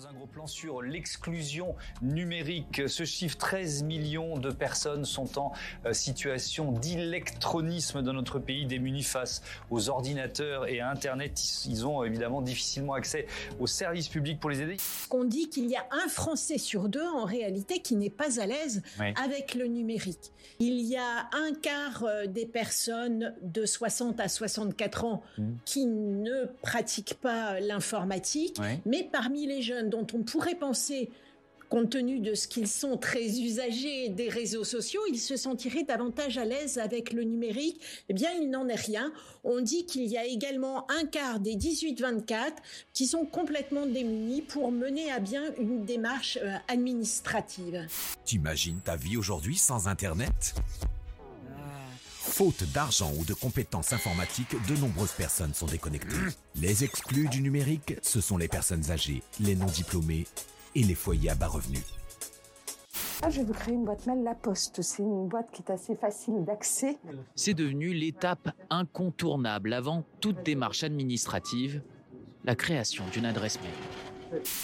propose un gros plan sur l'exclusion numérique. Ce chiffre, 13 millions de personnes sont en euh, situation d'électronisme dans notre pays, démunis face aux ordinateurs et à Internet. Ils ont évidemment difficilement accès aux services publics pour les aider. On dit qu'il y a un Français sur deux en réalité qui n'est pas à l'aise avec le numérique. Il y a un quart euh, des personnes de 60 à 64 ans mmh. qui ne pratiquent pas l'informatique, mais parmi les jeunes dont on pourrait penser compte tenu de ce qu'ils sont très usagers des réseaux sociaux, ils se sentiraient davantage à l'aise avec le numérique. Eh bien, il n'en est rien. On dit qu'il y a également un quart des 18-24 qui sont complètement démunis pour mener à bien une démarche euh, administrative. T'imagines ta vie aujourd'hui sans Internet? Faute d'argent ou de compétences informatiques, de nombreuses personnes sont déconnectées. Les exclus du numérique, ce sont les personnes âgées, les non diplômés et les foyers à bas revenus. Ah, je vais vous créer une boîte mail La Poste. C'est une boîte qui est assez facile d'accès. C'est devenu l'étape incontournable avant toute démarche administrative, la création d'une adresse mail.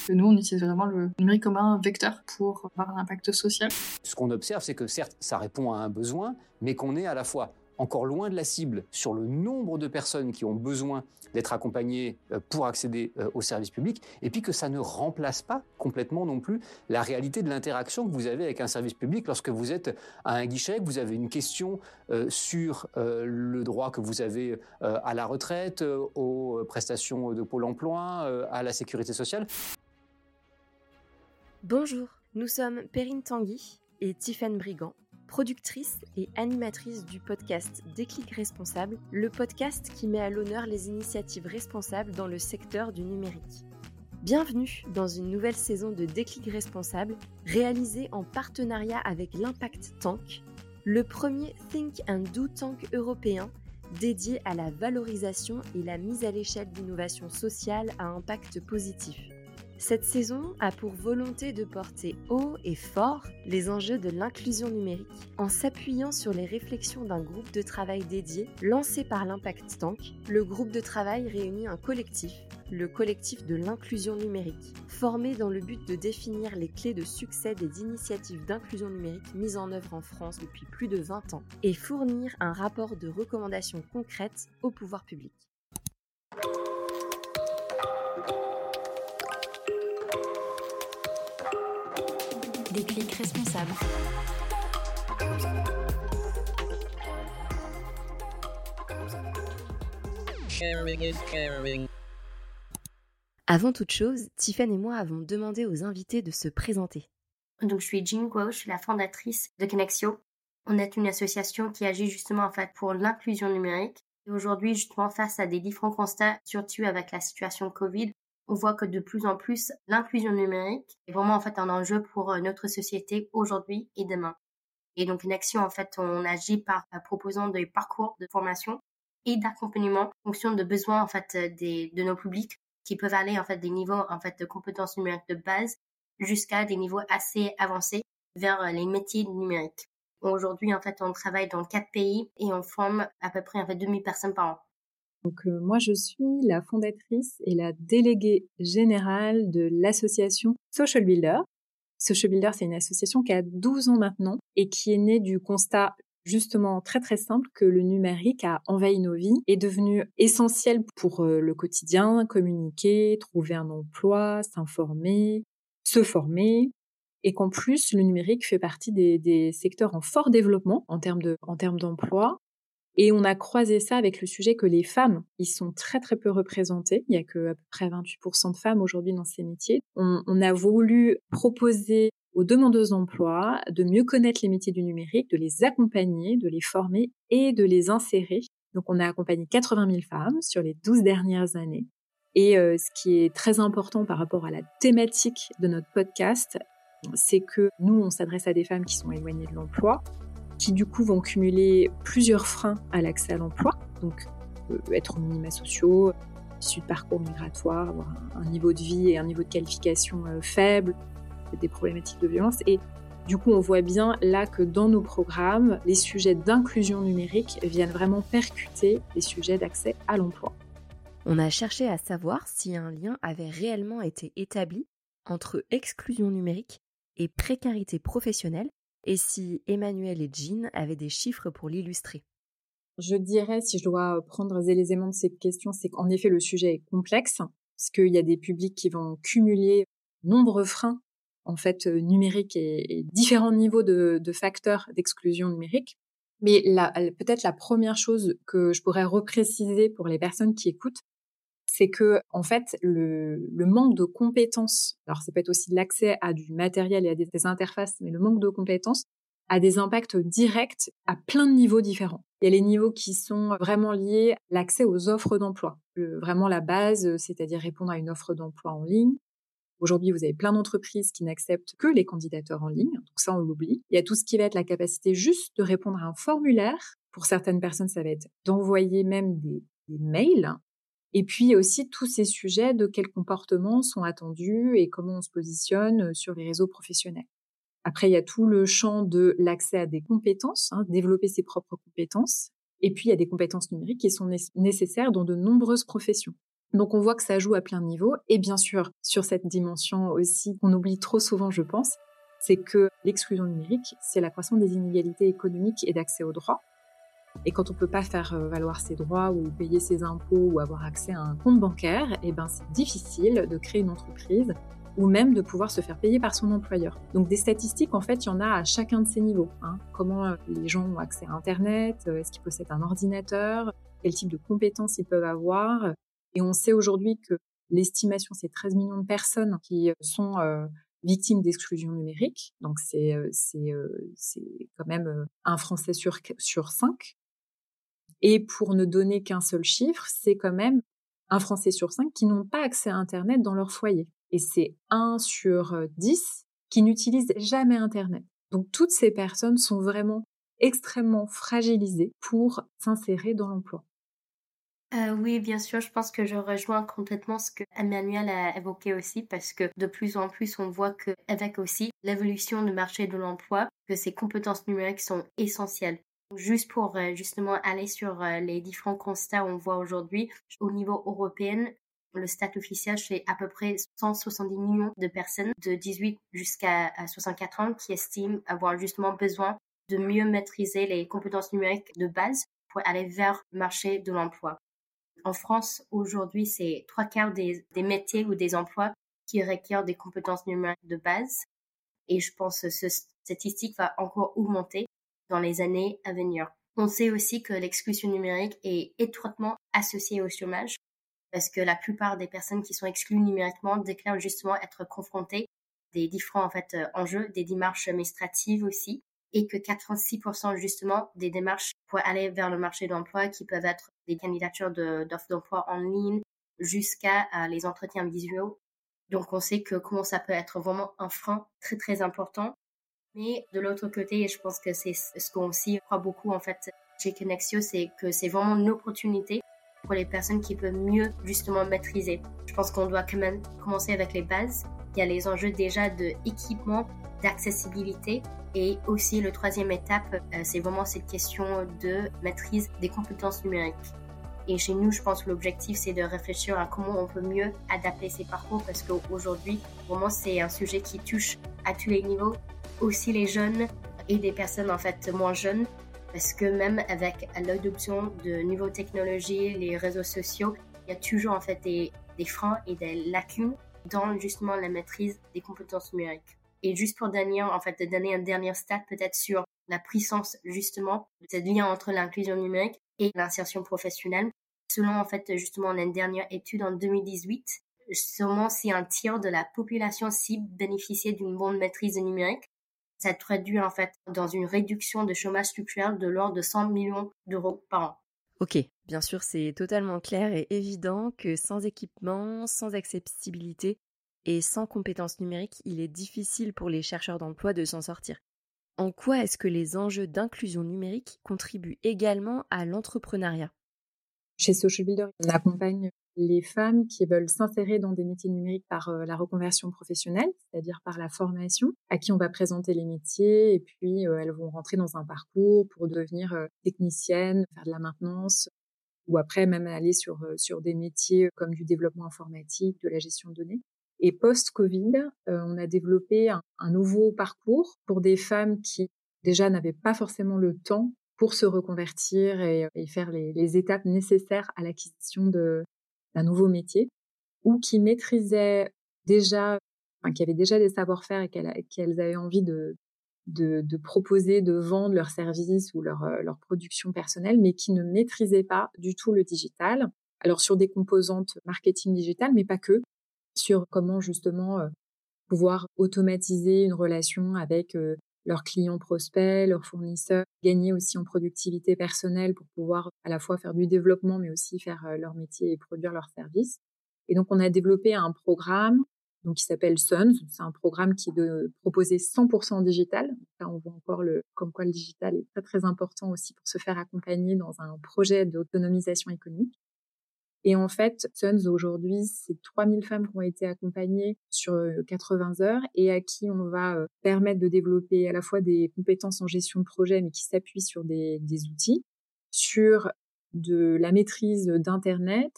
Nous, on utilise vraiment le numérique comme un vecteur pour avoir un impact social. Ce qu'on observe, c'est que certes, ça répond à un besoin, mais qu'on est à la fois encore loin de la cible sur le nombre de personnes qui ont besoin d'être accompagnées euh, pour accéder euh, aux services publics, et puis que ça ne remplace pas complètement non plus la réalité de l'interaction que vous avez avec un service public lorsque vous êtes à un guichet, que vous avez une question euh, sur le droit que vous avez à la retraite, aux prestations de Pôle emploi, à la sécurité sociale. Bonjour, nous sommes Perrine Tanguy et Tiffaine Brigand productrice et animatrice du podcast Déclic Responsable, le podcast qui met à l'honneur les initiatives responsables dans le secteur du numérique. Bienvenue dans une nouvelle saison de Déclic Responsable, réalisée en partenariat avec l'Impact Tank, le premier Think and Do Tank européen dédié à la valorisation et la mise à l'échelle d'innovations sociales à impact positif. Cette saison a pour volonté de porter haut et fort les enjeux de l'inclusion numérique en s'appuyant sur les réflexions d'un groupe de travail dédié lancé par l'Impact Tank. Le groupe de travail réunit un collectif, le collectif de l'inclusion numérique, formé dans le but de définir les clés de succès des initiatives d'inclusion numérique mises en œuvre en France depuis plus de 20 ans et fournir un rapport de recommandations concrètes au pouvoir public. Déclic responsable. Avant toute chose, Tiffany et moi avons demandé aux invités de se présenter. Donc, je suis Jean Guo, je suis la fondatrice de Connexio. On est une association qui agit justement en fait pour l'inclusion numérique. Et aujourd'hui, justement, face à des différents constats, surtout avec la situation Covid, on voit que de plus en plus, l'inclusion numérique est vraiment en fait un enjeu pour euh, notre société aujourd'hui et demain. Et donc, une action, en fait, on agit par euh, proposant des parcours de formation et d'accompagnement en fonction de besoins, en fait, euh, des, de nos publics qui peuvent aller, en fait, des niveaux, en fait, de compétences numériques de base jusqu'à des niveaux assez avancés vers les métiers numériques. Aujourd'hui, en fait, on travaille dans quatre pays et on forme à peu près, en fait, 2000 personnes par an. Donc euh, moi je suis la fondatrice et la déléguée générale de l'association Social Builder. Social Builder c'est une association qui a 12 ans maintenant et qui est née du constat justement très très simple que le numérique a envahi nos vies, est devenu essentiel pour euh, le quotidien, communiquer, trouver un emploi, s'informer, se former, et qu'en plus le numérique fait partie des, secteurs en fort développement en termes en termes d'emploi et on a croisé ça avec le sujet que les femmes, ils sont très très peu représentées. Il y a que à peu près 28% de femmes aujourd'hui dans ces métiers. On, on a voulu proposer aux demandeuses d'emploi de mieux connaître les métiers du numérique, de les accompagner, de les former et de les insérer. Donc on a accompagné 80 000 femmes sur les 12 dernières années. Et euh, ce qui est très important par rapport à la thématique de notre podcast, c'est que nous, on s'adresse à des femmes qui sont éloignées de l'emploi, qui du coup vont cumuler plusieurs freins à l'accès à l'emploi, donc euh, être minima sociaux, issus de parcours migratoires, avoir un, niveau de vie et un niveau de qualification euh, faible, des problématiques de violence. Et du coup, on voit bien là que dans nos programmes, les sujets d'inclusion numérique viennent vraiment percuter les sujets d'accès à l'emploi. On a cherché à savoir si un lien avait réellement été établi entre exclusion numérique et précarité professionnelle et si Emmanuel et Jean avaient des chiffres pour l'illustrer. Je dirais, si je dois prendre les éléments de cette question, c'est qu'en effet, le sujet est complexe, parce qu'il y a des publics qui vont cumuler nombreux freins, en fait, euh, numériques et, différents niveaux de, facteurs d'exclusion numérique. Mais peut-être la première chose que je pourrais repréciser pour les personnes qui écoutent, c'est que en fait le, manque de compétences, alors ça peut être aussi l'accès à du matériel et à des, interfaces, mais le manque de compétences a des impacts directs à plein de niveaux différents. Il y a les niveaux qui sont vraiment liés à l'accès aux offres d'emploi, vraiment la base, c'est-à-dire répondre à une offre d'emploi en ligne. Aujourd'hui, vous avez plein d'entreprises qui n'acceptent que les candidateurs en ligne, donc ça on l'oublie. Il y a tout ce qui va être la capacité juste de répondre à un formulaire. Pour certaines personnes, ça va être d'envoyer même des mails et puis aussi tous ces sujets de quels comportements sont attendus et comment on se positionne sur les réseaux professionnels. Après, il y a tout le champ de l'accès à des compétences, hein, développer ses propres compétences. Et puis, il y a des compétences numériques qui sont nécessaires dans de nombreuses professions. Donc, on voit que ça joue à plein niveau. Et bien sûr, sur cette dimension aussi qu'on oublie trop souvent, je pense, c'est que l'exclusion numérique, c'est la croissance des inégalités économiques et d'accès aux droits. Et quand on peut pas faire euh, valoir ses droits ou payer ses impôts ou avoir accès à un compte bancaire, eh ben c'est difficile de créer une entreprise ou même de pouvoir se faire payer par son employeur. Donc des statistiques, en fait, il y en a à chacun de ces niveaux. Hein. Comment euh, les gens ont accès à Internet, euh, est-ce qu'ils possèdent un ordinateur, quel type de compétences ils peuvent avoir. Et on sait aujourd'hui que l'estimation, c'est 13 millions de personnes qui sont victimes d'exclusion numérique. Donc c'est c'est quand même un Français sur sur cinq et pour ne donner qu'un seul chiffre, c'est quand même un Français sur cinq qui n'ont pas accès à Internet dans leur foyer. Et c'est un sur dix qui n'utilisent jamais Internet. Donc toutes ces personnes sont vraiment extrêmement fragilisées pour s'insérer dans l'emploi. Euh, oui, bien sûr, je pense que je rejoins complètement ce que Emmanuel a évoqué aussi, parce que de plus en plus, on voit qu'avec aussi l'évolution du marché de l'emploi, que ces compétences numériques sont essentielles. Juste pour euh, justement aller sur euh, les différents constats qu'on voit aujourd'hui, au niveau européen, le stat officiel, c'est à peu près 170 millions de personnes de 18 jusqu'à 64 ans qui estiment avoir justement besoin de mieux maîtriser les compétences numériques de base pour aller vers le marché de l'emploi. En France, aujourd'hui, c'est trois quarts des, des, métiers ou des emplois qui requièrent des compétences numériques de base. Et je pense que cette statistique va encore augmenter dans les années à venir. On sait aussi que l'exclusion numérique est étroitement associée au chômage parce que la plupart des personnes qui sont exclues numériquement déclarent justement être confrontées des différents en fait euh, enjeux, des démarches administratives aussi, et que 86% justement des démarches pour aller vers le marché d'emploi qui peuvent être des candidatures d'offres d'emploi en ligne jusqu'à euh, les entretiens visuels. Donc on sait que comment ça peut être vraiment un frein très très important mais de l'autre côté, je pense que c'est ce qu'on aussi croit beaucoup en fait chez Connexio, c'est que c'est vraiment une opportunité pour les personnes qui peuvent mieux justement maîtriser. Je pense qu'on doit quand même commencer avec les bases. Il y a les enjeux déjà de équipement, d'accessibilité et aussi le troisième étape, euh, c'est vraiment cette question de maîtrise des compétences numériques. Et chez nous, je pense que l'objectif, c'est de réfléchir à comment on peut mieux adapter ces parcours parce qu'aujourd'hui, vraiment, c'est un sujet qui touche à tous les niveaux, aussi les jeunes et des personnes en fait moins jeunes parce que même avec l'adoption de nouvelles technologies, les réseaux sociaux, il y a toujours en fait des, des freins et des lacunes dans justement la maîtrise des compétences numériques. Et juste pour donner, en fait, de donner un dernier stat peut-être sur la puissance justement de ce lien entre l'inclusion numérique et l'insertion professionnelle. Selon en fait justement une dernière étude en 2018, seulement si un tiers de la population cible bénéficiait d'une bonne maîtrise numérique, ça traduit en fait dans une réduction de chômage structurel de l'ordre de 100 millions d'euros par an. Ok, bien sûr, c'est totalement clair et évident que sans équipement, sans accessibilité et sans compétences numériques, il est difficile pour les chercheurs d'emploi de s'en sortir. En quoi est-ce que les enjeux d'inclusion numérique contribuent également à l'entrepreneuriat? Chez Social Builder, on accompagne les femmes qui veulent s'insérer dans des métiers numériques par euh, la reconversion professionnelle, c'est-à-dire par la formation, à qui on va présenter les métiers et puis euh, elles vont rentrer dans un parcours pour devenir euh, technicienne, faire de la maintenance ou après même aller sur, sur des métiers comme du développement informatique, de la gestion de données. Et post-Covid, on a développé un, nouveau parcours pour des femmes qui déjà n'avaient pas forcément le temps pour se reconvertir et, faire les, étapes nécessaires à l'acquisition d'un nouveau métier ou qui maîtrisaient déjà, enfin, qui avaient déjà des savoir-faire et qu'elles avaient envie de, de, proposer, de vendre leurs services ou leur, euh, leur production personnelle, mais qui ne maîtrisaient pas du tout le digital. Alors sur des composantes marketing digital, mais pas que, sur comment justement euh, pouvoir automatiser une relation avec euh, leurs clients prospects, leurs fournisseurs, gagner aussi en productivité personnelle pour pouvoir à la fois faire du développement, mais aussi faire leur métier et produire leurs services. Et donc, on a développé un programme donc qui s'appelle Suns. C'est un programme qui est de proposer 100% digital. Là, on voit encore le, comme quoi le digital est très très important aussi pour se faire accompagner dans un projet d'autonomisation économique. Et en fait, Suns aujourd'hui, c'est 3000 femmes qui ont été accompagnées sur 80 euh, heures et à qui on va euh, permettre de développer à la fois des compétences en gestion de projet, mais qui s'appuient sur des, outils, sur de la maîtrise d'Internet,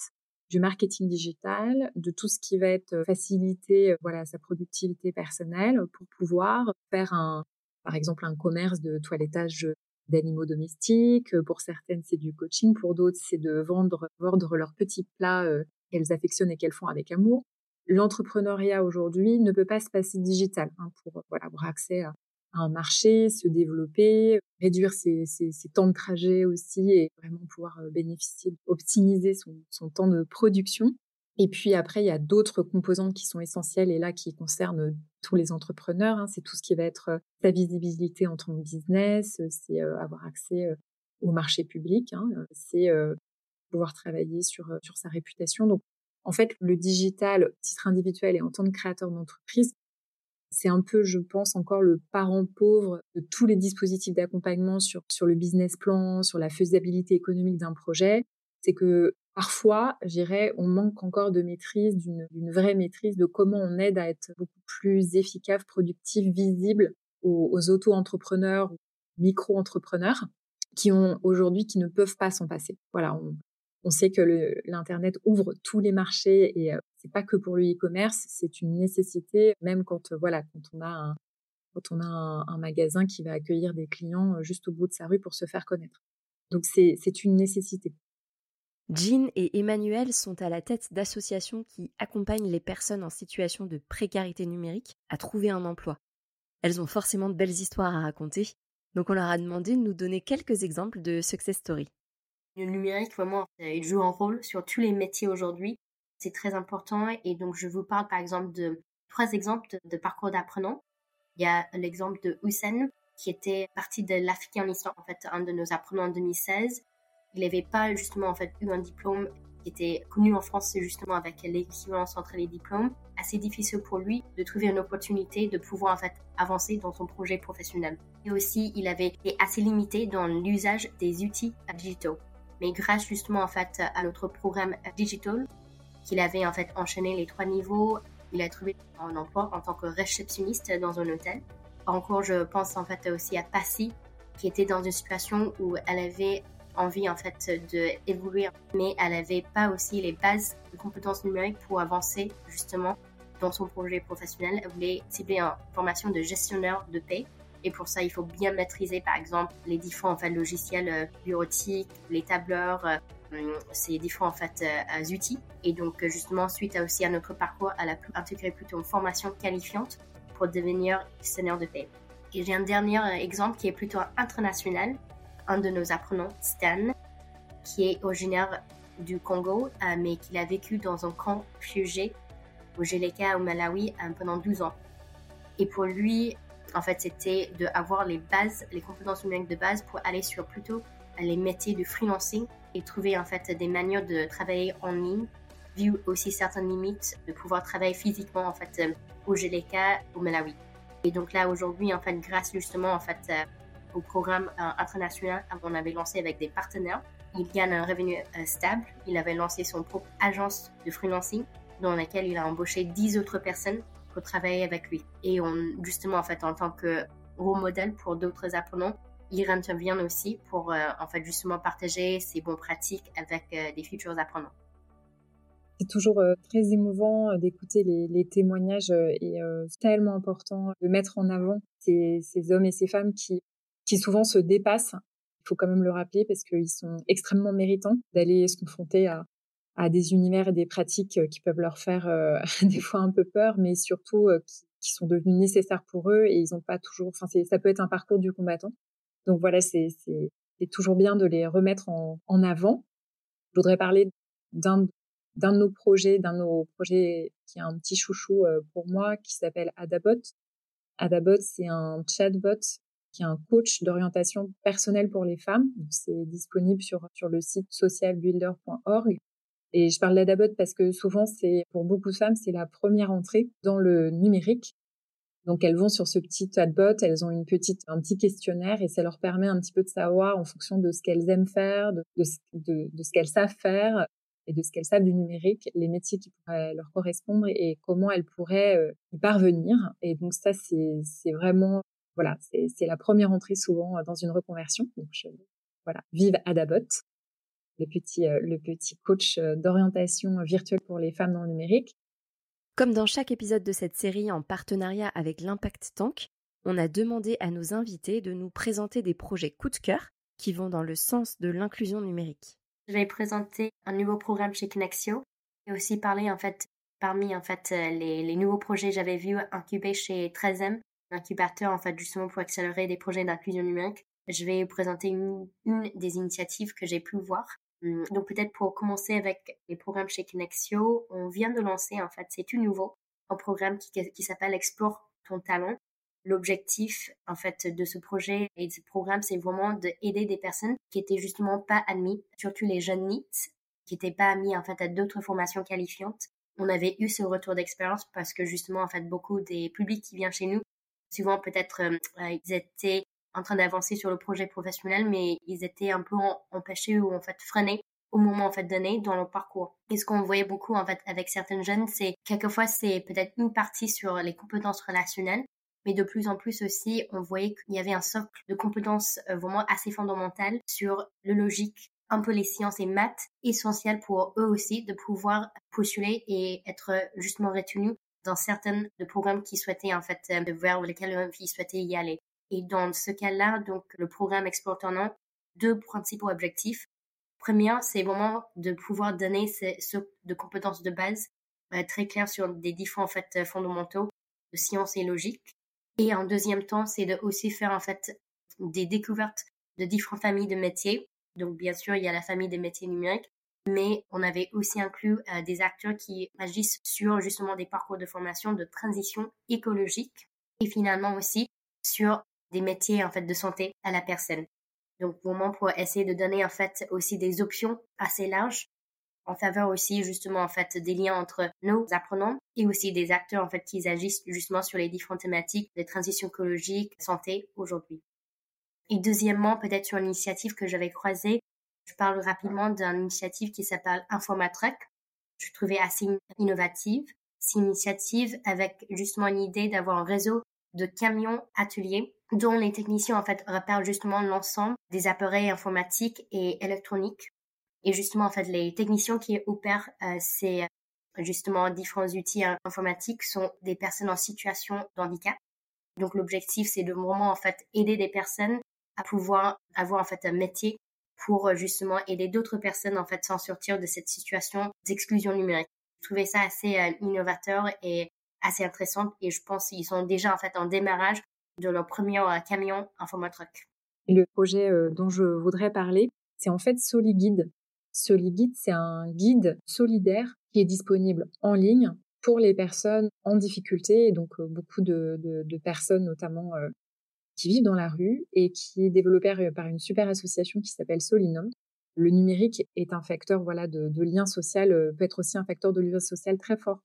du marketing digital, de tout ce qui va être euh, faciliter voilà sa productivité personnelle pour pouvoir faire un par exemple un commerce de toilettage d'animaux domestiques. Pour certaines, c'est du coaching. Pour d'autres, c'est de vendre, vendre leurs petits plats euh, qu'elles affectionnent et qu'elles font avec amour. L'entrepreneuriat aujourd'hui ne peut pas se passer digital hein, pour voilà, avoir accès à, un marché, se développer, réduire ses, temps de trajet aussi et vraiment pouvoir euh, bénéficier, optimiser son, temps de production. Et puis après, il y a d'autres composantes qui sont essentielles et là qui concernent tous les entrepreneurs. Hein. C'est tout ce qui va être euh, sa visibilité en tant que business, c'est euh, avoir accès au marché public, hein. c'est pouvoir travailler sur, sur sa réputation. Donc, en fait, le digital, titre individuel et en tant que créateur d'entreprise, c'est un peu, je pense, encore le parent pauvre de tous les dispositifs d'accompagnement sur, sur le business plan, sur la faisabilité économique d'un projet. C'est que parfois, j'irais, on manque encore de maîtrise, d'une vraie maîtrise de comment on aide à être beaucoup plus efficace, productif, visible aux, auto-entrepreneurs, micro-entrepreneurs qui ont aujourd'hui, qui ne peuvent pas s'en passer. Voilà, on, on sait que l'internet ouvre tous les marchés et euh, c'est pas que pour le e-commerce, c'est une nécessité même quand euh, voilà quand on a un quand on a un, magasin qui va accueillir des clients euh, juste au bout de sa rue pour se faire connaître. Donc c'est une nécessité. Jean et Emmanuel sont à la tête d'associations qui accompagnent les personnes en situation de précarité numérique à trouver un emploi. Elles ont forcément de belles histoires à raconter, donc on leur a demandé de nous donner quelques exemples de success stories. Le numérique, vraiment, il joue un rôle sur tous les métiers aujourd'hui. C'est très important. Et donc, je vous parle par exemple de trois exemples de, parcours d'apprenants. Il y a l'exemple de Hussein, qui était parti de l'Afrique en histoire, en fait, un de nos apprenants en 2016. Il n'avait pas justement en fait eu un diplôme qui était connu en France justement avec l'équivalence entre les diplômes. Assez difficile pour lui de trouver une opportunité de pouvoir en fait avancer dans son projet professionnel. Et aussi, il avait été assez limité dans l'usage des outils digitaux mais grâce justement en fait à notre programme digital, qu'il avait en fait enchaîné les trois niveaux, il a trouvé un emploi en tant que réceptionniste dans un hôtel. Encore, je pense en fait aussi à Passy, qui était dans une situation où elle avait envie en fait de évoluer, mais elle n'avait pas aussi les bases de compétences numériques pour avancer justement dans son projet professionnel. Elle voulait cibler une formation de gestionnaire de paix et pour ça, il faut bien maîtriser, par exemple, les différents en fait, logiciels euh, bureautiques, les tableurs, euh, hum, ces différents en fait, euh, outils. Et donc, justement, suite à aussi à notre parcours, elle a pu intégrer plutôt une formation qualifiante pour devenir gestionnaire de paie. Et j'ai un dernier exemple qui est plutôt international. Un de nos apprenants, Stan, qui est originaire du Congo, mais qui a vécu dans un camp fugé au Geleka au Malawi pendant 12 ans. Et pour lui, en fait, c'était d'avoir les bases, les compétences numériques de base pour aller sur plutôt les métiers de freelancing et trouver en fait des manières de travailler en ligne, vu aussi certaines limites de pouvoir travailler physiquement en fait euh, au GLK, au Malawi. Et donc là aujourd'hui en fait grâce justement en fait euh, au programme euh, international qu'on avait lancé avec des partenaires, il gagne un revenu stable. Il avait lancé son propre agence de freelancing dans laquelle il a embauché 10 autres personnes travailler avec lui. Et justement, en fait, en tant que rôle modèle pour d'autres apprenants, il intervient aussi pour, euh, en fait, justement partager ses bonnes pratiques avec euh, des futurs apprenants. c'est toujours très émouvant d'écouter les, témoignages et c'est tellement important de mettre en avant ces, hommes et ces femmes qui, qui souvent se dépassent. Il faut quand même le rappeler parce qu'ils sont extrêmement méritants d'aller se confronter à, à des univers et des pratiques qui peuvent leur faire des fois un peu peur, mais surtout qui, qui, sont devenus nécessaires pour eux et ils n'ont pas toujours. Enfin, ça peut être un parcours du combattant. Donc voilà, c'est toujours bien de les remettre en, en avant. Je voudrais parler d'un d'un de nos projets, d'un de nos projets qui est un petit chouchou euh, pour moi, qui s'appelle Adabot. Adabot, c'est un chatbot qui est un coach d'orientation personnelle pour les femmes. C'est disponible sur, sur le site socialbuilder.org. Et je parle d'Adabot parce que souvent, c'est pour beaucoup de femmes, c'est la première entrée dans le numérique. Donc elles vont sur ce petit chatbot, elles ont une petite, un petit questionnaire et ça leur permet un petit peu de savoir en fonction de ce qu'elles aiment faire, de, de, de ce qu'elles savent faire, et de ce qu'elles savent du numérique, les métiers qui pourraient leur correspondre et comment elles pourraient euh, y parvenir. Et donc ça, c'est vraiment, voilà, c'est la première entrée souvent dans une reconversion. Donc voilà, vive Adabot, le petit, euh, le petit coach euh, d'orientation virtuelle pour les femmes dans le numérique. Comme dans chaque épisode de cette série en partenariat avec l'Impact Tank, on a demandé à nos invités de nous présenter des projets coup de cœur qui vont dans le sens de l'inclusion numérique. Je vais présenter un nouveau programme chez Kinexio et aussi parler en fait parmi en fait euh, les, les nouveaux projets j'avais vu incubés chez 13M, incubateur en fait justement pour accélérer des projets d'inclusion numérique. Je vais présenter une, des initiatives que j'ai pu voir. Hum, donc peut-être pour commencer avec les programmes chez Kinexio, on vient de lancer en fait, c'est tout nouveau, un programme qui, qui s'appelle Explore ton talent L'objectif, en fait, de ce projet et de ce programme, c'est vraiment d'aider des personnes qui étaient justement pas admises, surtout les jeunes NEET, qui n'étaient pas admis, en fait, à d'autres formations qualifiantes. On avait eu ce retour d'expérience parce que justement, en fait, beaucoup des publics qui viennent chez nous, souvent peut-être, euh, ils étaient en train d'avancer sur le projet professionnel, mais ils étaient un peu empêchés ou en fait freinés au moment en fait donné dans leur parcours. Et ce qu'on voyait beaucoup en fait avec certaines jeunes, c'est quelquefois c'est peut-être une partie sur les compétences relationnelles, mais de plus en plus aussi, on voyait qu'il y avait un socle de compétences euh, vraiment assez fondamentales sur le logique, un peu les sciences et maths, essentielles pour eux aussi de pouvoir postuler et être justement retenus dans certains de programmes qu'ils souhaitaient en fait euh, vers lesquels ils souhaitaient y aller. Et dans ce cas-là, donc le programme Explore ton deux principaux objectifs. Premier, c'est vraiment de pouvoir donner ce de compétences de base euh, très claires sur des différents en fait fondamentaux de sciences et logique. Et en deuxième temps, c'est de aussi faire en fait des découvertes de différentes familles de métiers. Donc bien sûr, il y a la famille des métiers numériques, mais on avait aussi inclus euh, des acteurs qui agissent sur justement des parcours de formation de transition écologique et finalement aussi sur des métiers en fait de santé à la personne. Donc vraiment pour essayer de donner en fait aussi des options assez larges en faveur aussi justement en fait des liens entre nos apprenants et aussi des acteurs en fait qui agissent justement sur les différentes thématiques de transition écologique, santé aujourd'hui. Et deuxièmement, peut-être sur une initiative que j'avais croisée, je parle rapidement d'une initiative qui s'appelle Informatruck. Je trouvais assez innovative. C'est une initiative avec justement une idée d'avoir un réseau de camions ateliers dont les techniciens en fait repèrent justement l'ensemble des appareils informatiques et électroniques et justement, en fait, les techniciens qui opèrent euh, ces justement différents outils euh, informatiques sont des personnes en situation de handicap. Donc l'objectif, c'est de vraiment en fait aider des personnes à pouvoir avoir en fait un métier pour euh, justement aider d'autres personnes en fait s'en sortir de cette situation d'exclusion numérique. Je trouvais ça assez innovateur et assez intéressant et je pense qu'ils sont déjà en fait en démarrage de leur premier camion Informatruck. Le projet dont je voudrais parler, c'est en fait SoliGuide. SoliGuide, c'est un guide solidaire qui est disponible en ligne pour les personnes en difficulté, et donc euh, beaucoup de, personnes notamment euh, qui vivent dans la rue et qui est développé par une super association qui s'appelle Solinum. Le numérique est un facteur voilà de, de lien social, euh, peut être aussi un facteur de lien social très fort.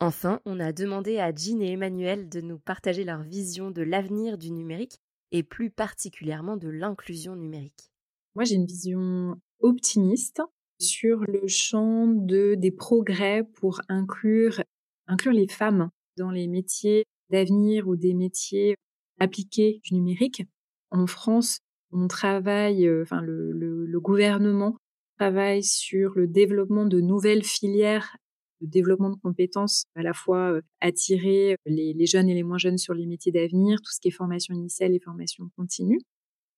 Enfin, on a demandé à Jean et Emmanuel de nous partager leur vision de l'avenir du numérique et plus particulièrement de l'inclusion numérique. Moi, j'ai une vision optimiste sur le champ de, des progrès pour inclure, inclure les femmes dans les métiers d'avenir ou des métiers appliqués du numérique. En France, on travaille, euh, enfin le, le, le, gouvernement travaille sur le développement de nouvelles filières de développement de compétences, à la fois euh, attirer les, jeunes et les moins jeunes sur les métiers d'avenir, tout ce qui est formation initiale et formation continue,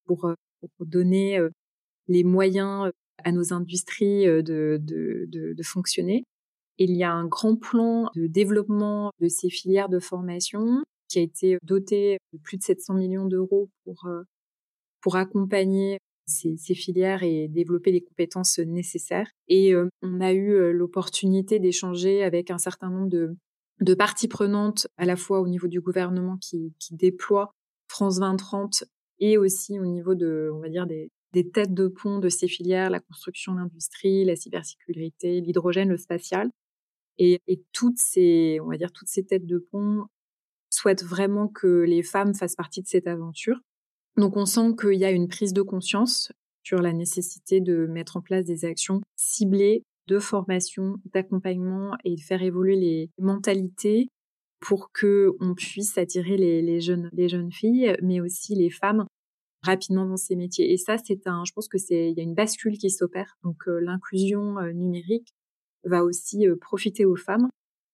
pour, euh, donner les moyens à nos industries de, de, de, fonctionner. il y a un grand plan de développement de ces filières de formation qui a été doté de plus de 700 millions d'euros pour, pour accompagner ces, filières et développer les compétences nécessaires. Et on a eu l'opportunité d'échanger avec un certain nombre de, de, parties prenantes, à la fois au niveau du gouvernement qui, déploie France 2030 et aussi au niveau de, on va dire, des, des têtes de pont de ces filières, la construction, l'industrie, la cybersécurité, l'hydrogène, le spatial. Et, et, toutes ces, on va dire, toutes ces têtes de pont souhaitent vraiment que les femmes fassent partie de cette aventure. Donc on sent qu'il y a une prise de conscience sur la nécessité de mettre en place des actions ciblées de formation, d'accompagnement et de faire évoluer les mentalités pour que on puisse attirer les, jeunes, les jeunes filles, mais aussi les femmes rapidement dans ces métiers. Et ça, c'est un, je pense que c'est, il y a une bascule qui s'opère. Donc euh, l'inclusion euh, numérique va aussi euh, profiter aux femmes.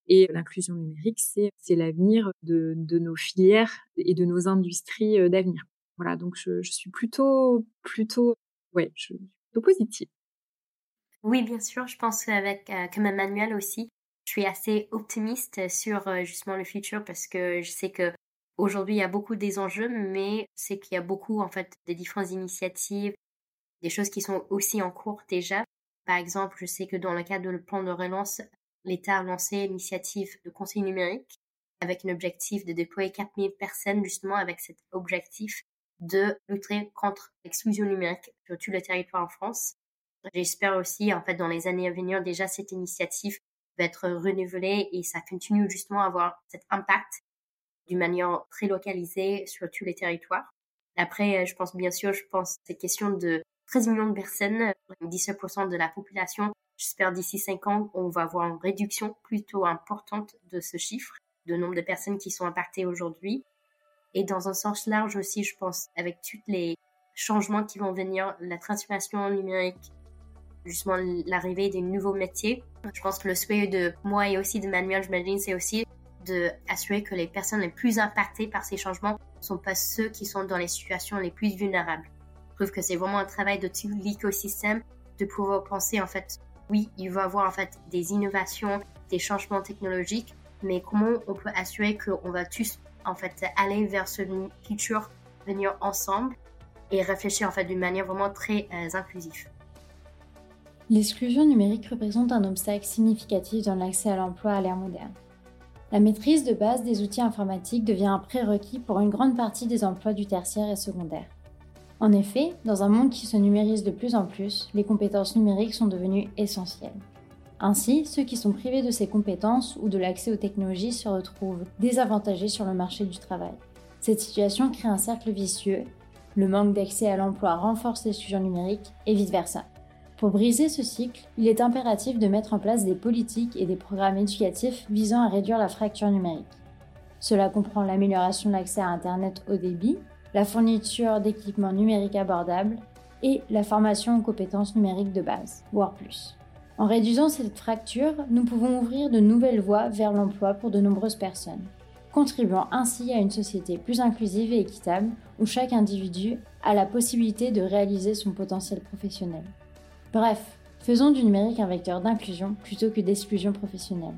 Et l'inclusion numérique, c'est, c'est l'avenir de, de nos filières et de nos industries d'avenir. Voilà, donc je, suis plutôt, plutôt, ouais, plutôt positive. Oui, bien sûr, je pense qu'avec, euh, comme Emmanuel aussi, je suis assez optimiste sur euh, justement le futur parce que je sais que aujourd'hui il y a beaucoup des enjeux, mais sais qu'il y a beaucoup en fait des différentes initiatives, des choses qui sont aussi en cours déjà. Par exemple, je sais que dans le cadre du plan de relance, l'État a lancé l'initiative de conseil numérique avec un objectif de déployer 4000 personnes justement avec cet objectif de lutter contre l'exclusion numérique sur tout le territoire en France. J'espère aussi, en fait, dans les années à venir, déjà cette initiative va être renouvelée et ça continue justement à avoir cet impact d'une manière très localisée sur tous les territoires. Après, je pense bien sûr, je pense cette question de 13 millions de personnes, 17% de la population. J'espère d'ici 5 ans, on va avoir une réduction plutôt importante de ce chiffre, de nombre de personnes qui sont impactées aujourd'hui. Et dans un sens large aussi, je pense, avec tous les changements qui vont venir, la transformation numérique, justement l'arrivée des nouveaux métiers. Je pense que le souhait de moi et aussi de Manuel, j'imagine, c'est aussi de assurer que les personnes les plus impactées par ces changements ne sont pas ceux qui sont dans les situations les plus vulnérables. Je trouve que c'est vraiment un travail de tout l'écosystème de pouvoir penser en fait, oui, il va y avoir en fait des innovations, des changements technologiques, mais comment on peut assurer qu'on va tous en fait aller vers ce futur, venir ensemble et réfléchir en fait d'une manière vraiment très euh, inclusive. L'exclusion numérique représente un obstacle significatif dans l'accès à l'emploi à l'ère moderne. La maîtrise de base des outils informatiques devient un prérequis pour une grande partie des emplois du tertiaire et secondaire. En effet, dans un monde qui se numérise de plus en plus, les compétences numériques sont devenues essentielles. Ainsi, ceux qui sont privés de ces compétences ou de l'accès aux technologies se retrouvent désavantagés sur le marché du travail. Cette situation crée un cercle vicieux. Le manque d'accès à l'emploi renforce l'exclusion numérique et vice-versa. Pour briser ce cycle, il est impératif de mettre en place des politiques et des programmes éducatifs visant à réduire la fracture numérique. Cela comprend l'amélioration de l'accès à Internet haut débit, la fourniture d'équipements numériques abordables et la formation aux compétences numériques de base, voire plus. En réduisant cette fracture, nous pouvons ouvrir de nouvelles voies vers l'emploi pour de nombreuses personnes, contribuant ainsi à une société plus inclusive et équitable où chaque individu a la possibilité de réaliser son potentiel professionnel. Bref, faisons du numérique un vecteur d'inclusion plutôt que d'exclusion professionnelle.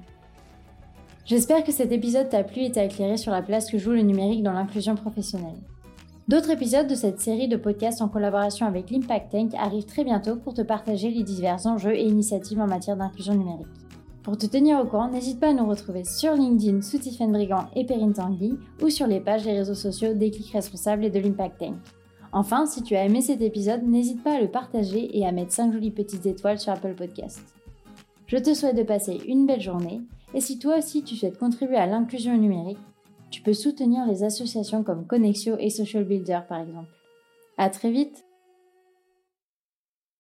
J'espère que cet épisode t'a plu et t'a éclairé sur la place que joue le numérique dans l'inclusion professionnelle. D'autres épisodes de cette série de podcasts en collaboration avec l'Impact Tank arrivent très bientôt pour te partager les divers enjeux et initiatives en matière d'inclusion numérique. Pour te tenir au courant, n'hésite pas à nous retrouver sur LinkedIn sous Tiffen Brigand et Perrine Tanguy ou sur les pages des réseaux sociaux des clics responsables et de l'Impact Tank. Enfin, si tu as aimé cet épisode, n'hésite pas à le partager et à mettre 5 jolies petites étoiles sur Apple Podcasts. Je te souhaite de passer une belle journée et si toi aussi tu souhaites contribuer à l'inclusion numérique, tu peux soutenir les associations comme Connexio et Social Builder par exemple. À très vite